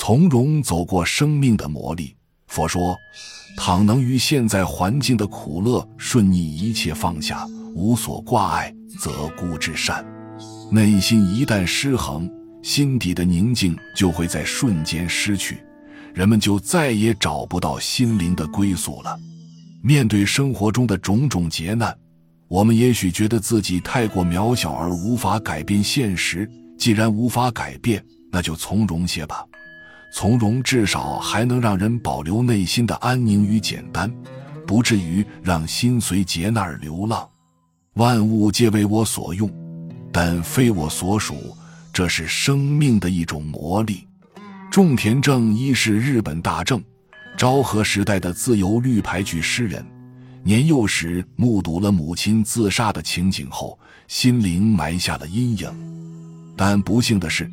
从容走过生命的磨砺。佛说：倘能于现在环境的苦乐顺逆一切放下，无所挂碍，则故至善。内心一旦失衡，心底的宁静就会在瞬间失去，人们就再也找不到心灵的归宿了。面对生活中的种种劫难，我们也许觉得自己太过渺小而无法改变现实。既然无法改变，那就从容些吧。从容至少还能让人保留内心的安宁与简单，不至于让心随劫难而流浪。万物皆为我所用，但非我所属，这是生命的一种魔力。种田正一是日本大正昭和时代的自由绿牌剧诗人，年幼时目睹了母亲自杀的情景后，心灵埋下了阴影。但不幸的是。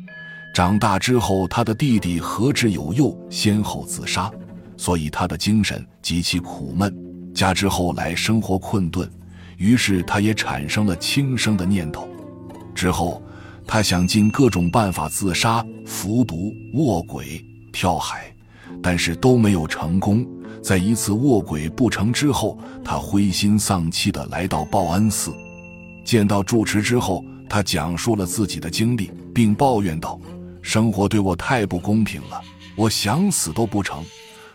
长大之后，他的弟弟何志有幼先后自杀，所以他的精神极其苦闷。加之后来生活困顿，于是他也产生了轻生的念头。之后，他想尽各种办法自杀，服毒、卧轨、跳海，但是都没有成功。在一次卧轨不成之后，他灰心丧气地来到报恩寺，见到住持之后，他讲述了自己的经历，并抱怨道。生活对我太不公平了，我想死都不成，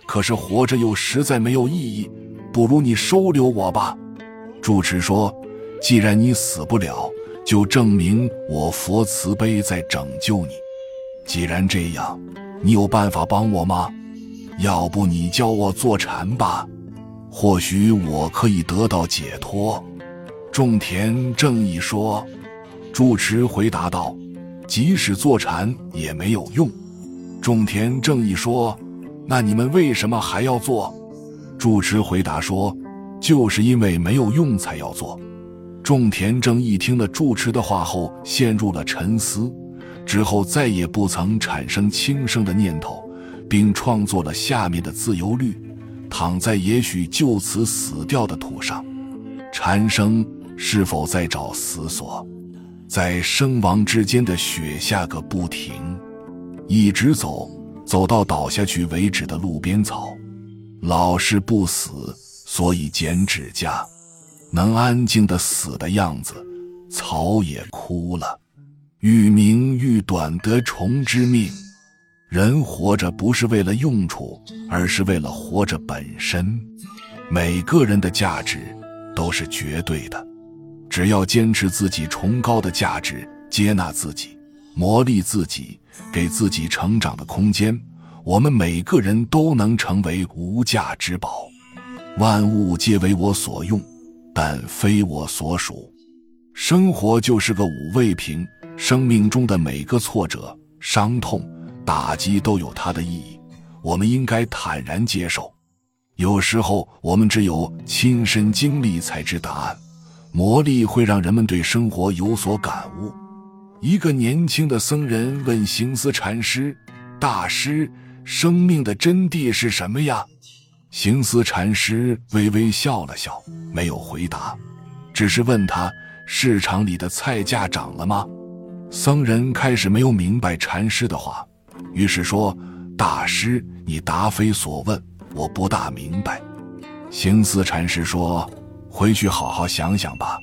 可是活着又实在没有意义，不如你收留我吧。住持说：“既然你死不了，就证明我佛慈悲在拯救你。既然这样，你有办法帮我吗？要不你教我坐禅吧，或许我可以得到解脱。”种田正义说。住持回答道。即使坐禅也没有用，种田正义说：“那你们为什么还要做？”住持回答说：“就是因为没有用才要做。”种田正义听了住持的话后，陷入了沉思，之后再也不曾产生轻生的念头，并创作了下面的自由律：“躺在也许就此死掉的土上，禅生是否在找死所？”在生亡之间的雪下个不停，一直走，走到倒下去为止的路边草。老是不死，所以剪指甲，能安静的死的样子，草也枯了。欲明欲短得虫之命，人活着不是为了用处，而是为了活着本身。每个人的价值都是绝对的。只要坚持自己崇高的价值，接纳自己，磨砺自己，给自己成长的空间，我们每个人都能成为无价之宝。万物皆为我所用，但非我所属。生活就是个五味瓶，生命中的每个挫折、伤痛、打击都有它的意义，我们应该坦然接受。有时候，我们只有亲身经历才知答案。魔力会让人们对生活有所感悟。一个年轻的僧人问行思禅师：“大师，生命的真谛是什么呀？”行思禅师微微笑了笑，没有回答，只是问他：“市场里的菜价涨了吗？”僧人开始没有明白禅师的话，于是说：“大师，你答非所问，我不大明白。”行思禅师说。回去好好想想吧。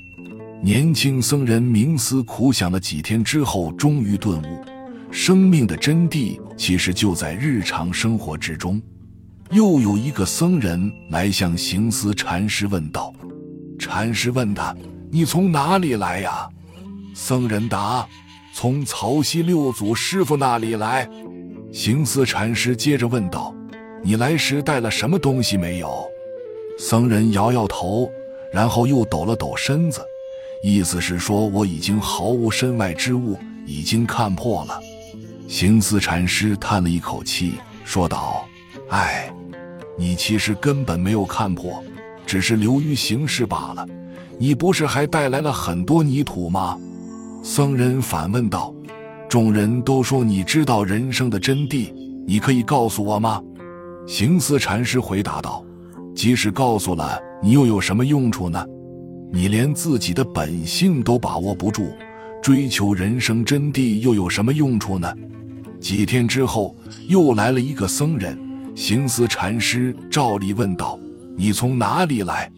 年轻僧人冥思苦想了几天之后，终于顿悟：生命的真谛其实就在日常生活之中。又有一个僧人来向行思禅师问道：“禅师问他，你从哪里来呀？”僧人答：“从曹溪六祖师傅那里来。”行思禅师接着问道：“你来时带了什么东西没有？”僧人摇摇头。然后又抖了抖身子，意思是说我已经毫无身外之物，已经看破了。行思禅师叹了一口气，说道：“唉，你其实根本没有看破，只是流于形式罢了。你不是还带来了很多泥土吗？”僧人反问道：“众人都说你知道人生的真谛，你可以告诉我吗？”行思禅师回答道：“即使告诉了。”你又有什么用处呢？你连自己的本性都把握不住，追求人生真谛又有什么用处呢？几天之后，又来了一个僧人，行思禅师照例问道：“你从哪里来？”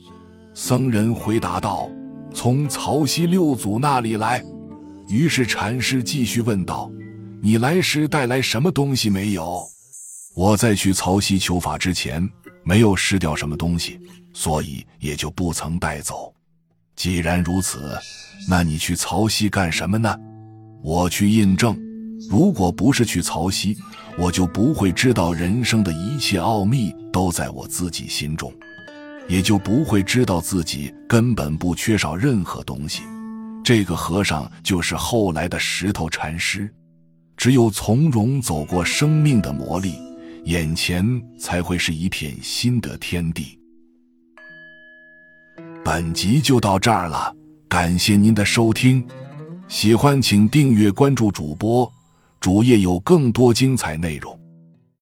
僧人回答道：“从曹溪六祖那里来。”于是禅师继续问道：“你来时带来什么东西没有？”我在去曹溪求法之前，没有失掉什么东西，所以也就不曾带走。既然如此，那你去曹溪干什么呢？我去印证。如果不是去曹溪，我就不会知道人生的一切奥秘都在我自己心中，也就不会知道自己根本不缺少任何东西。这个和尚就是后来的石头禅师。只有从容走过生命的磨砺，眼前才会是一片新的天地。本集就到这儿了，感谢您的收听，喜欢请订阅关注主播。主页有更多精彩内容。